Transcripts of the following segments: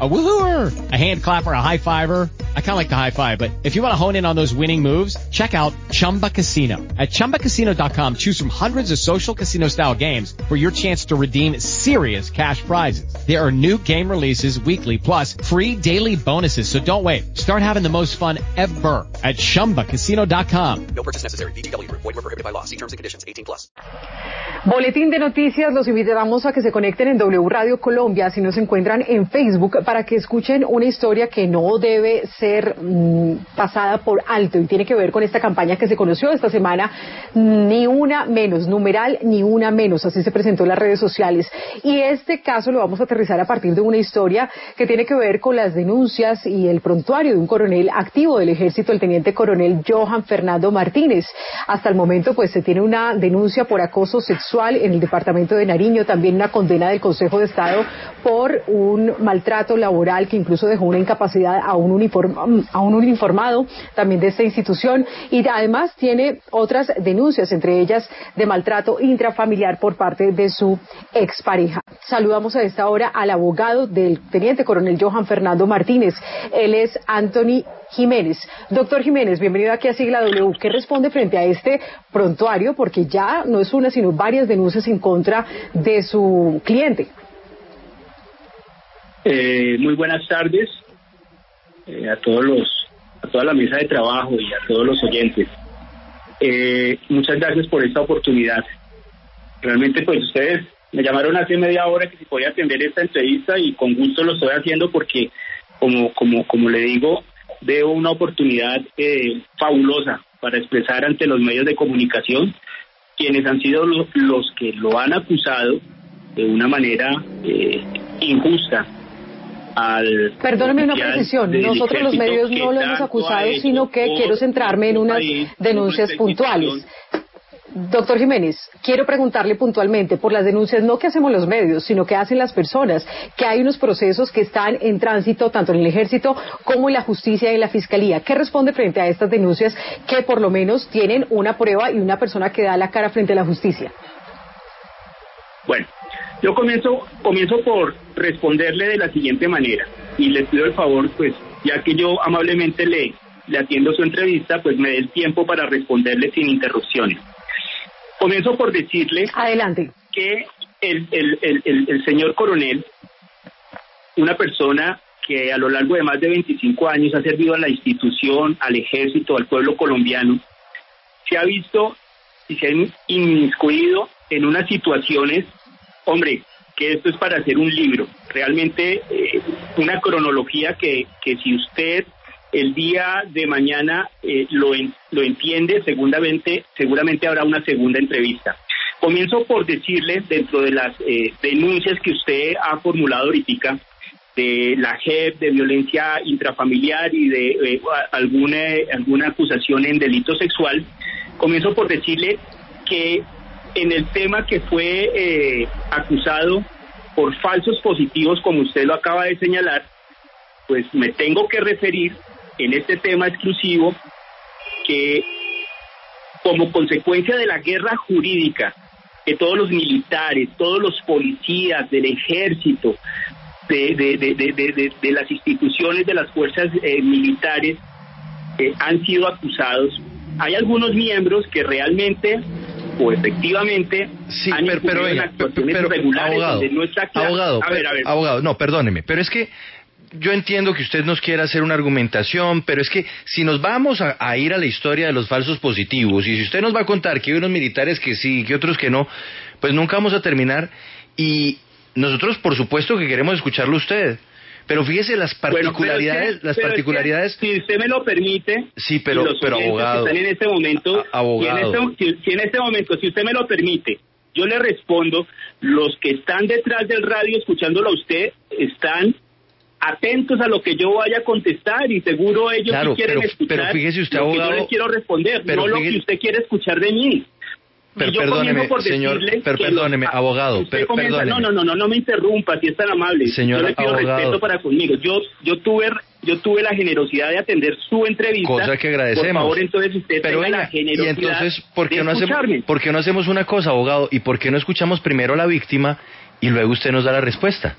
A woohooer, a hand clapper, a high fiver. I kind of like the high five, but if you want to hone in on those winning moves, check out Chumba Casino. At ChumbaCasino.com, choose from hundreds of social casino style games for your chance to redeem serious cash prizes. There are new game releases weekly, plus free daily bonuses. So don't wait. Start having the most fun ever at ChumbaCasino.com. No purchase necessary. BGW. Void were prohibited by law. See terms and conditions. 18 plus. Boletín de noticias. Los invitamos a que se conecten en W Radio Colombia si nos encuentran en Facebook para que escuchen una historia que no debe ser mmm, pasada por alto y tiene que ver con esta campaña que se conoció esta semana, ni una menos, numeral ni una menos, así se presentó en las redes sociales. Y este caso lo vamos a aterrizar a partir de una historia que tiene que ver con las denuncias y el prontuario de un coronel activo del ejército, el teniente coronel Johan Fernando Martínez. Hasta el momento, pues se tiene una denuncia por acoso sexual en el departamento de Nariño, también una condena del Consejo de Estado por un maltrato laboral que incluso dejó una incapacidad a un, uniform, a un uniformado también de esta institución y además tiene otras denuncias, entre ellas de maltrato intrafamiliar por parte de su expareja. Saludamos a esta hora al abogado del teniente coronel Johan Fernando Martínez. Él es Anthony Jiménez. Doctor Jiménez, bienvenido aquí a Sigla W. ¿Qué responde frente a este prontuario? Porque ya no es una, sino varias denuncias en contra de su cliente. Eh, muy buenas tardes eh, a todos los, a toda la mesa de trabajo y a todos los oyentes. Eh, muchas gracias por esta oportunidad. Realmente, pues ustedes me llamaron hace media hora que si podía atender esta entrevista y con gusto lo estoy haciendo porque, como, como, como le digo, veo una oportunidad eh, fabulosa para expresar ante los medios de comunicación quienes han sido los, los que lo han acusado de una manera eh, injusta al Perdóneme una precisión, nosotros los medios no lo hemos acusado, sino que quiero centrarme en unas denuncias puntuales. Doctor Jiménez, quiero preguntarle puntualmente por las denuncias, no que hacemos los medios, sino que hacen las personas, que hay unos procesos que están en tránsito tanto en el ejército como en la justicia y en la fiscalía. ¿Qué responde frente a estas denuncias que por lo menos tienen una prueba y una persona que da la cara frente a la justicia? Bueno, yo comienzo, comienzo por responderle de la siguiente manera y le pido el favor, pues, ya que yo amablemente le, le atiendo su entrevista, pues me dé el tiempo para responderle sin interrupciones. Comienzo por decirle Adelante. que el, el, el, el, señor coronel, una persona que a lo largo de más de 25 años ha servido a la institución, al ejército, al pueblo colombiano, se ha visto y se ha inmiscuido en unas situaciones, hombre, que esto es para hacer un libro, realmente eh, una cronología que, que si usted el día de mañana eh, lo, en, lo entiende, seguramente, seguramente habrá una segunda entrevista. Comienzo por decirle, dentro de las eh, denuncias que usted ha formulado ahorita, de la JEP, de violencia intrafamiliar y de eh, alguna, alguna acusación en delito sexual, comienzo por decirle que en el tema que fue eh, acusado por falsos positivos, como usted lo acaba de señalar, pues me tengo que referir en este tema exclusivo que como consecuencia de la guerra jurídica que todos los militares, todos los policías del ejército, de, de, de, las instituciones de las fuerzas eh, militares eh, han sido acusados, hay algunos miembros que realmente efectivamente sí, han pero, pero, venga, pero, pero abogado, no está abogado, a ver, a ver. abogado, no, perdóneme, pero es que yo entiendo que usted nos quiera hacer una argumentación, pero es que si nos vamos a, a, ir a la historia de los falsos positivos, y si usted nos va a contar que hay unos militares que sí, que otros que no, pues nunca vamos a terminar. Y nosotros, por supuesto, que queremos escucharlo usted. Pero fíjese las particularidades, bueno, es que, las particularidades. Es que, si usted me lo permite, sí, pero, pero abogado, están en este momento, a, abogado. Si en, este, si, en este momento, si usted me lo permite, yo le respondo, los que están detrás del radio escuchándolo a usted están atentos a lo que yo vaya a contestar y seguro ellos claro, sí quieren pero, escuchar pero fíjese usted, lo abogado, que yo les quiero responder, pero no fíjese, lo que usted quiere escuchar de mí. Pero perdóneme, señor, pero perdóneme, abogado, perdóneme. No, no, no, no, no me interrumpa, si es tan amable. Señor yo le pido respeto para conmigo. Yo, yo tuve, yo tuve la generosidad de atender su entrevista. Cosa que agradecemos. Por favor, entonces usted pero la generosidad y entonces, ¿por qué no hacemos, por qué no hacemos una cosa, abogado? ¿Y por qué no escuchamos primero a la víctima y luego usted nos da la respuesta?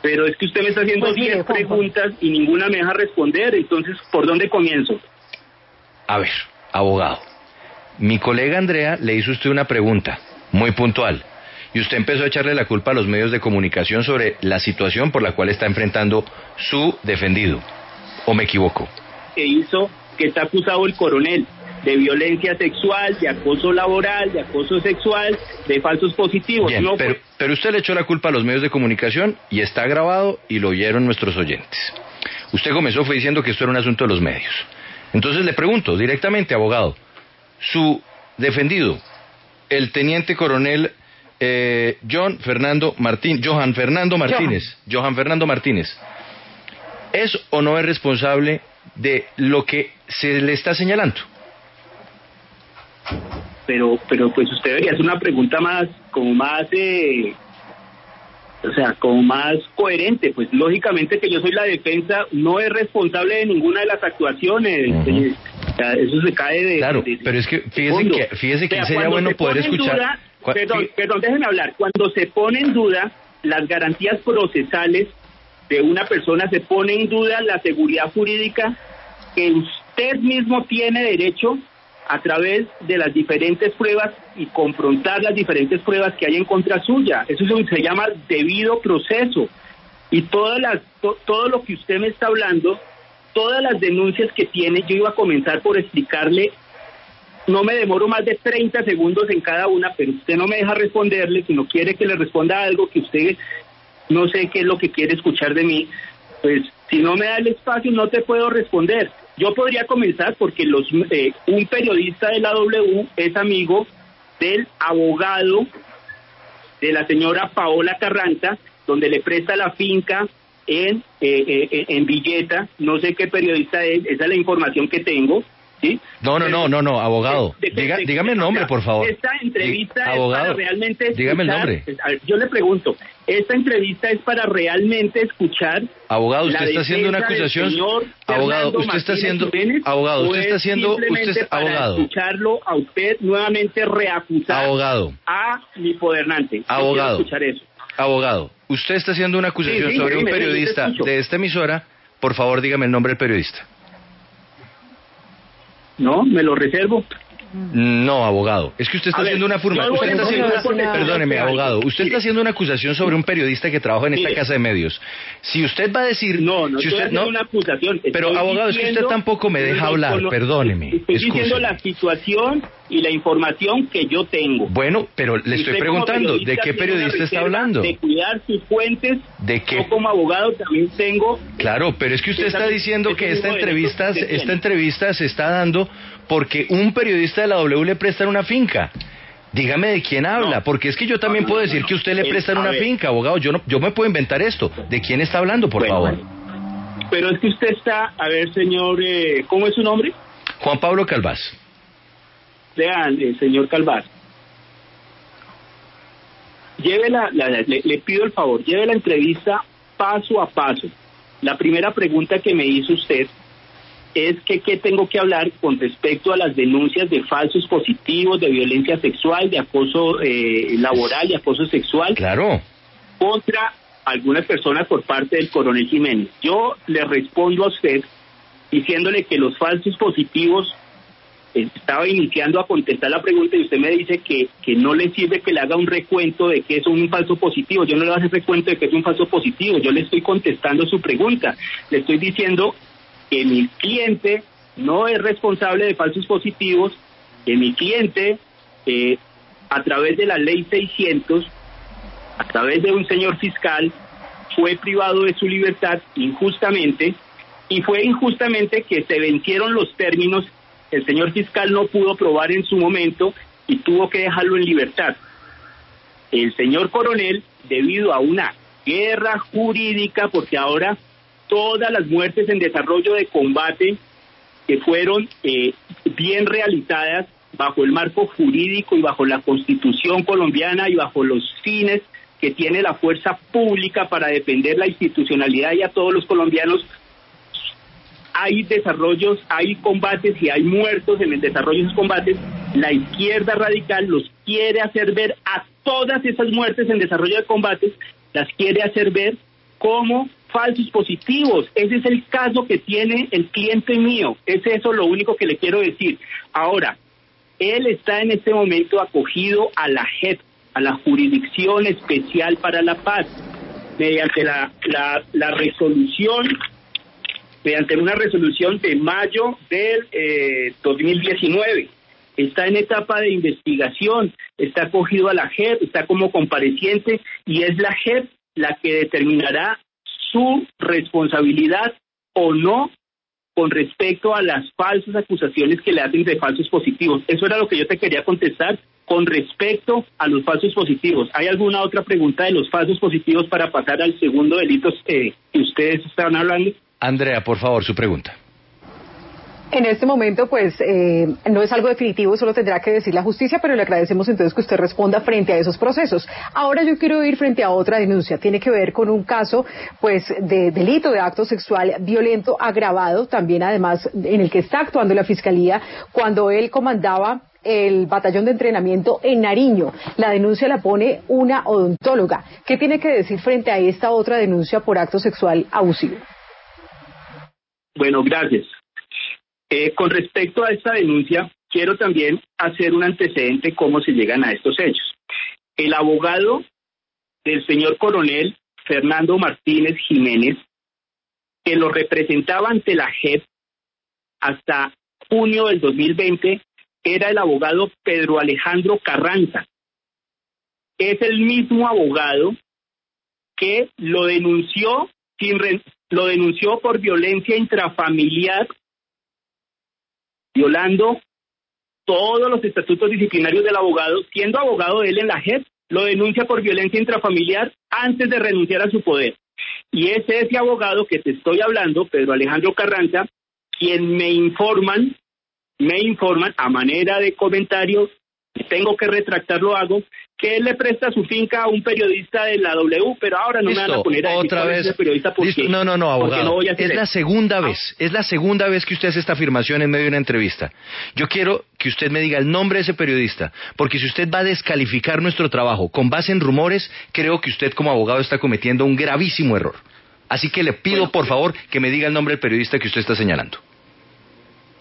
Pero es que usted me está haciendo 10 pues preguntas y ninguna me deja responder, entonces, ¿por dónde comienzo? A ver, abogado. Mi colega Andrea le hizo usted una pregunta muy puntual y usted empezó a echarle la culpa a los medios de comunicación sobre la situación por la cual está enfrentando su defendido. ¿O me equivoco? Que hizo que está acusado el coronel de violencia sexual, de acoso laboral, de acoso sexual, de falsos positivos. no, pero, pero usted le echó la culpa a los medios de comunicación y está grabado y lo oyeron nuestros oyentes. Usted comenzó fue diciendo que esto era un asunto de los medios. Entonces le pregunto directamente, abogado, su defendido, el teniente coronel eh, John Fernando Martín, Johan Fernando Martínez, Johan. Fernando Martínez, ¿es o no es responsable de lo que se le está señalando? Pero, pero pues usted debería hacer una pregunta más, como más, eh, o sea, como más coherente. Pues lógicamente que yo soy la defensa, no es responsable de ninguna de las actuaciones eso se cae de. Claro, pero es que fíjese que, fíjese que sería bueno poder escuchar. perdón, perdón, déjenme hablar. Cuando se pone en duda las garantías procesales de una persona, se pone en duda la seguridad jurídica que usted mismo tiene derecho a través de las diferentes pruebas y confrontar las diferentes pruebas que hay en contra suya. Eso se llama debido proceso. Y todas las, todo lo que usted me está hablando todas las denuncias que tiene, yo iba a comenzar por explicarle, no me demoro más de 30 segundos en cada una, pero usted no me deja responderle, si no quiere que le responda algo que usted no sé qué es lo que quiere escuchar de mí, pues si no me da el espacio no te puedo responder. Yo podría comenzar porque los, eh, un periodista de la W es amigo del abogado de la señora Paola Carranza, donde le presta la finca en, eh, eh, en Villeta, no sé qué periodista es, esa es la información que tengo. ¿Sí? No, no, no, no, no, abogado. dígame el nombre, por favor. Esta entrevista es para realmente escuchar, dígame el nombre. Yo le pregunto, esta entrevista es para realmente escuchar. Abogado, usted está haciendo una acusación. Abogado, usted está haciendo. Abogado, usted está haciendo. Usted para abogado. escucharlo a usted nuevamente reacusar abogado. a mi podernante. Abogado. escuchar eso. Abogado, usted está haciendo una acusación sobre un periodista de esta emisora. Por favor, dígame el nombre del periodista. No, me lo reservo. No, abogado. Es que usted está haciendo una perdóneme, abogado. Usted está haciendo una acusación sobre un periodista que trabaja en esta casa de medios. Si usted va a decir, no, no si usted no, una acusación. Pero abogado, es que usted tampoco me deja hablar. Perdóneme. Estoy diciendo la situación y la información que yo tengo. Bueno, pero le estoy preguntando, ¿de qué periodista está hablando? De cuidar sus fuentes. ¿De qué? Yo como abogado también tengo. Claro, pero es que usted está diciendo que esta entrevista, esta entrevista se está dando porque un periodista de la W le prestan una finca. Dígame de quién habla, porque es que yo también puedo decir que usted le prestan una finca, abogado. Yo no, yo me puedo inventar esto. ¿De quién está hablando, por favor? Pero es que usted está, a ver, señor, eh, ¿cómo es su nombre? Juan Pablo Calvás. Vean, eh, señor Calvás. Lleve la, le, le pido el favor, lleve la entrevista paso a paso. La primera pregunta que me hizo usted es que qué tengo que hablar con respecto a las denuncias de falsos positivos, de violencia sexual, de acoso eh, laboral y acoso sexual. Claro. Contra algunas personas por parte del coronel Jiménez. Yo le respondo a usted diciéndole que los falsos positivos estaba iniciando a contestar la pregunta y usted me dice que, que no le sirve que le haga un recuento de que es un falso positivo. Yo no le voy a hacer recuento de que es un falso positivo. Yo le estoy contestando su pregunta. Le estoy diciendo que mi cliente no es responsable de falsos positivos, que mi cliente, eh, a través de la ley 600, a través de un señor fiscal, fue privado de su libertad injustamente y fue injustamente que se vencieron los términos, el señor fiscal no pudo probar en su momento y tuvo que dejarlo en libertad. El señor coronel, debido a una guerra jurídica, porque ahora todas las muertes en desarrollo de combate que fueron eh, bien realizadas bajo el marco jurídico y bajo la constitución colombiana y bajo los fines que tiene la fuerza pública para defender la institucionalidad y a todos los colombianos, hay desarrollos, hay combates y hay muertos en el desarrollo de esos combates, la izquierda radical los quiere hacer ver a todas esas muertes en desarrollo de combates, las quiere hacer ver como falsos positivos. Ese es el caso que tiene el cliente mío. Es eso lo único que le quiero decir. Ahora, él está en este momento acogido a la JEP, a la Jurisdicción Especial para la Paz, mediante la, la, la resolución mediante una resolución de mayo del 2019. Eh, está en etapa de investigación, está acogido a la JEP, está como compareciente y es la JEP la que determinará su responsabilidad o no con respecto a las falsas acusaciones que le hacen de falsos positivos. Eso era lo que yo te quería contestar con respecto a los falsos positivos. ¿Hay alguna otra pregunta de los falsos positivos para pasar al segundo delito eh, que ustedes estaban hablando? Andrea, por favor, su pregunta. En este momento, pues, eh, no es algo definitivo, solo tendrá que decir la justicia, pero le agradecemos entonces que usted responda frente a esos procesos. Ahora yo quiero ir frente a otra denuncia. Tiene que ver con un caso, pues, de delito de acto sexual violento agravado, también además en el que está actuando la Fiscalía cuando él comandaba el batallón de entrenamiento en Nariño. La denuncia la pone una odontóloga. ¿Qué tiene que decir frente a esta otra denuncia por acto sexual abusivo? Bueno, gracias. Eh, con respecto a esta denuncia, quiero también hacer un antecedente cómo se llegan a estos hechos. El abogado del señor coronel Fernando Martínez Jiménez, que lo representaba ante la JEP hasta junio del 2020, era el abogado Pedro Alejandro Carranza. Es el mismo abogado que lo denunció sin, lo denunció por violencia intrafamiliar, violando todos los estatutos disciplinarios del abogado, siendo abogado de él en la JEP, lo denuncia por violencia intrafamiliar antes de renunciar a su poder. Y es ese abogado que te estoy hablando, Pedro Alejandro Carranza, quien me informan, me informan a manera de comentario, tengo que retractar, lo hago, que él le presta su finca a un periodista de la W, pero ahora no me van a poner a otra vez. periodista porque, no, no, no, abogado. es la segunda vez, es la segunda vez que usted hace esta afirmación en medio de una entrevista. Yo quiero que usted me diga el nombre de ese periodista, porque si usted va a descalificar nuestro trabajo con base en rumores, creo que usted como abogado está cometiendo un gravísimo error. Así que le pido, por favor, que me diga el nombre del periodista que usted está señalando.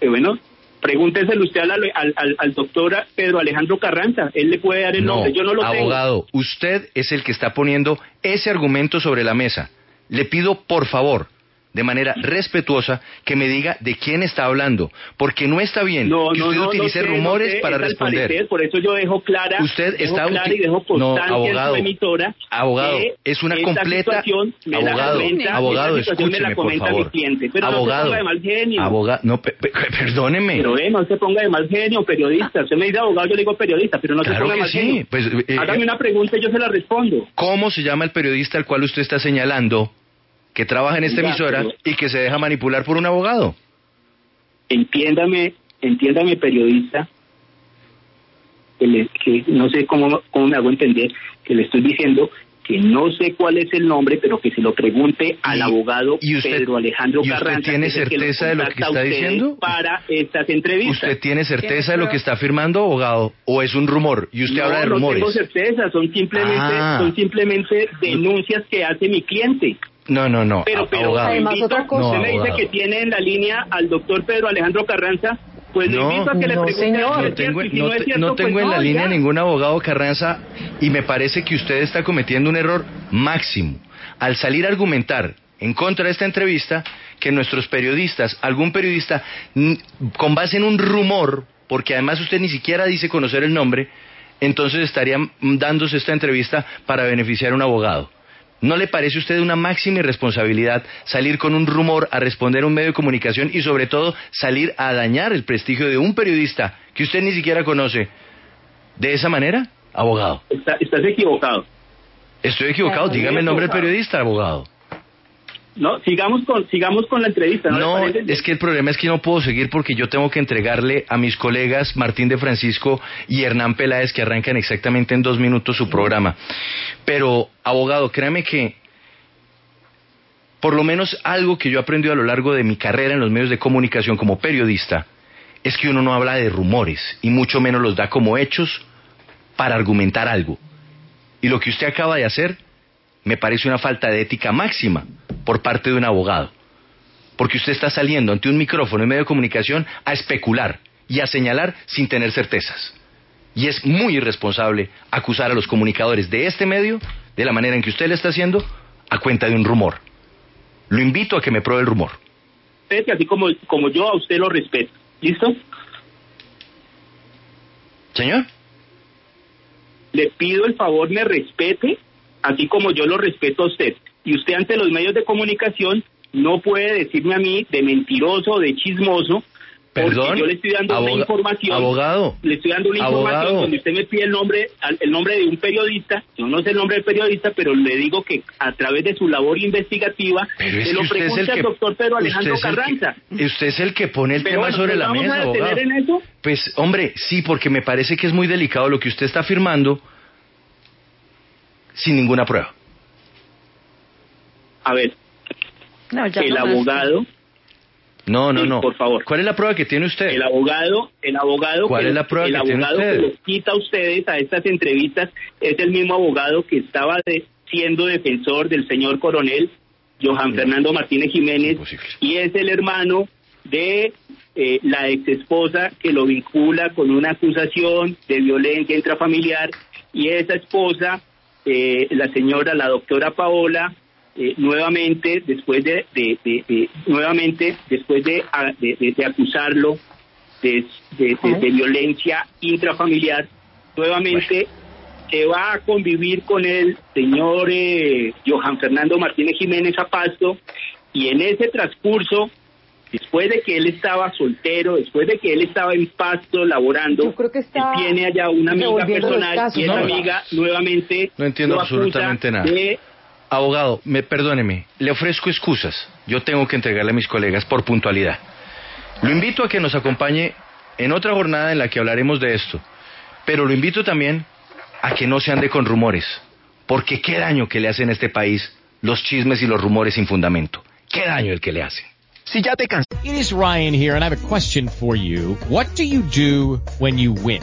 Eh, bueno, Pregúnteselo usted al, al, doctor Pedro Alejandro Carranza, él le puede dar el nombre, yo no lo abogado, usted es el que está poniendo ese argumento sobre la mesa. Le pido, por favor, de manera respetuosa que me diga de quién está hablando, porque no está bien que usted utilice rumores para responder. por eso yo dejo clara, usted está clara y dejo constancia abogado, en su emitora abogado, es una completa abogado, abogado, escúcheme por favor. Cliente, pero abogado, no se ponga de mal genio. Abogado, no, perdóneme. Pero eh, no se ponga de mal genio, periodista. Usted me dice abogado, yo le digo periodista, pero no se ponga de mal sí. genio. Pues, eh, Hágame eh, una pregunta y yo se la respondo. ¿Cómo se llama el periodista al cual usted está señalando? Que trabaja en esta emisora y que se deja manipular por un abogado. Entiéndame, entiéndame periodista, que, que no sé cómo, cómo me hago entender, que le estoy diciendo que no sé cuál es el nombre, pero que se lo pregunte al abogado Pedro Alejandro ¿y usted tiene certeza de lo que está diciendo? Para estas entrevistas. ¿Usted tiene certeza de lo que está afirmando, abogado? ¿O es un rumor? Y usted habla de rumores. No tengo certeza, son simplemente, ah. son simplemente denuncias que hace mi cliente. No, no, no. Pero, pero además otra cosa. usted me dice que tiene en la línea al doctor Pedro Alejandro Carranza. Pues no, invito a que le pregunte señor. No tengo, no, tengo pues en la línea ningún abogado Carranza y me parece que usted está cometiendo un error máximo al salir a argumentar en contra de esta entrevista que nuestros periodistas, algún periodista, con base en un rumor, porque además usted ni siquiera dice conocer el nombre, entonces estarían dándose esta entrevista para beneficiar a un abogado. ¿No le parece a usted una máxima irresponsabilidad salir con un rumor a responder a un medio de comunicación y sobre todo salir a dañar el prestigio de un periodista que usted ni siquiera conoce de esa manera, abogado? estás equivocado. Estoy equivocado. Dígame el nombre del periodista, abogado. No, sigamos con, sigamos con la entrevista. No, es que el problema es que no puedo seguir porque yo tengo que entregarle a mis colegas Martín de Francisco y Hernán Peláez que arrancan exactamente en dos minutos su programa. Pero, abogado, créame que por lo menos algo que yo he aprendido a lo largo de mi carrera en los medios de comunicación como periodista es que uno no habla de rumores y mucho menos los da como hechos para argumentar algo. Y lo que usted acaba de hacer me parece una falta de ética máxima por parte de un abogado. Porque usted está saliendo ante un micrófono en medio de comunicación a especular y a señalar sin tener certezas. Y es muy irresponsable acusar a los comunicadores de este medio de la manera en que usted le está haciendo a cuenta de un rumor. Lo invito a que me pruebe el rumor. Así como, como yo a usted lo respeto. ¿Listo? Señor. Le pido el favor me respete, así como yo lo respeto a usted. Y usted ante los medios de comunicación no puede decirme a mí de mentiroso de chismoso Perdón, yo le estoy dando una información. Abogado. Le estoy dando una información donde usted me pide el nombre, el nombre de un periodista. Yo no sé el nombre del periodista, pero le digo que a través de su labor investigativa se lo pregunta al doctor Pedro Alejandro Carranza. usted es el que pone el tema sobre la mesa, abogado. en eso? Pues, hombre, sí, porque me parece que es muy delicado lo que usted está afirmando sin ninguna prueba. A ver, el abogado no, no, no. Por favor. ¿Cuál es la prueba que tiene usted? El abogado, el abogado ¿Cuál que, es la prueba el que abogado tiene que los quita a ustedes a estas entrevistas es el mismo abogado que estaba siendo defensor del señor coronel Johan Fernando Martínez Jiménez y es el hermano de eh, la ex esposa que lo vincula con una acusación de violencia intrafamiliar y esa esposa, eh, la señora, la doctora Paola, eh, nuevamente después de, nuevamente después de, de acusarlo de, violencia intrafamiliar nuevamente se va a convivir con el señor eh, Johan Fernando Martínez Jiménez Apasto y en ese transcurso después de que él estaba soltero, después de que él estaba en pasto laborando, tiene allá una amiga personal y esa amiga nuevamente no entiendo absolutamente nada. De Abogado, me perdóneme, le ofrezco excusas. Yo tengo que entregarle a mis colegas por puntualidad. Lo invito a que nos acompañe en otra jornada en la que hablaremos de esto. Pero lo invito también a que no se ande con rumores. Porque qué daño que le hacen a este país los chismes y los rumores sin fundamento. Qué daño el que le hacen. Si ya te. It is Ryan here and I have a question for you. What do you do when you win?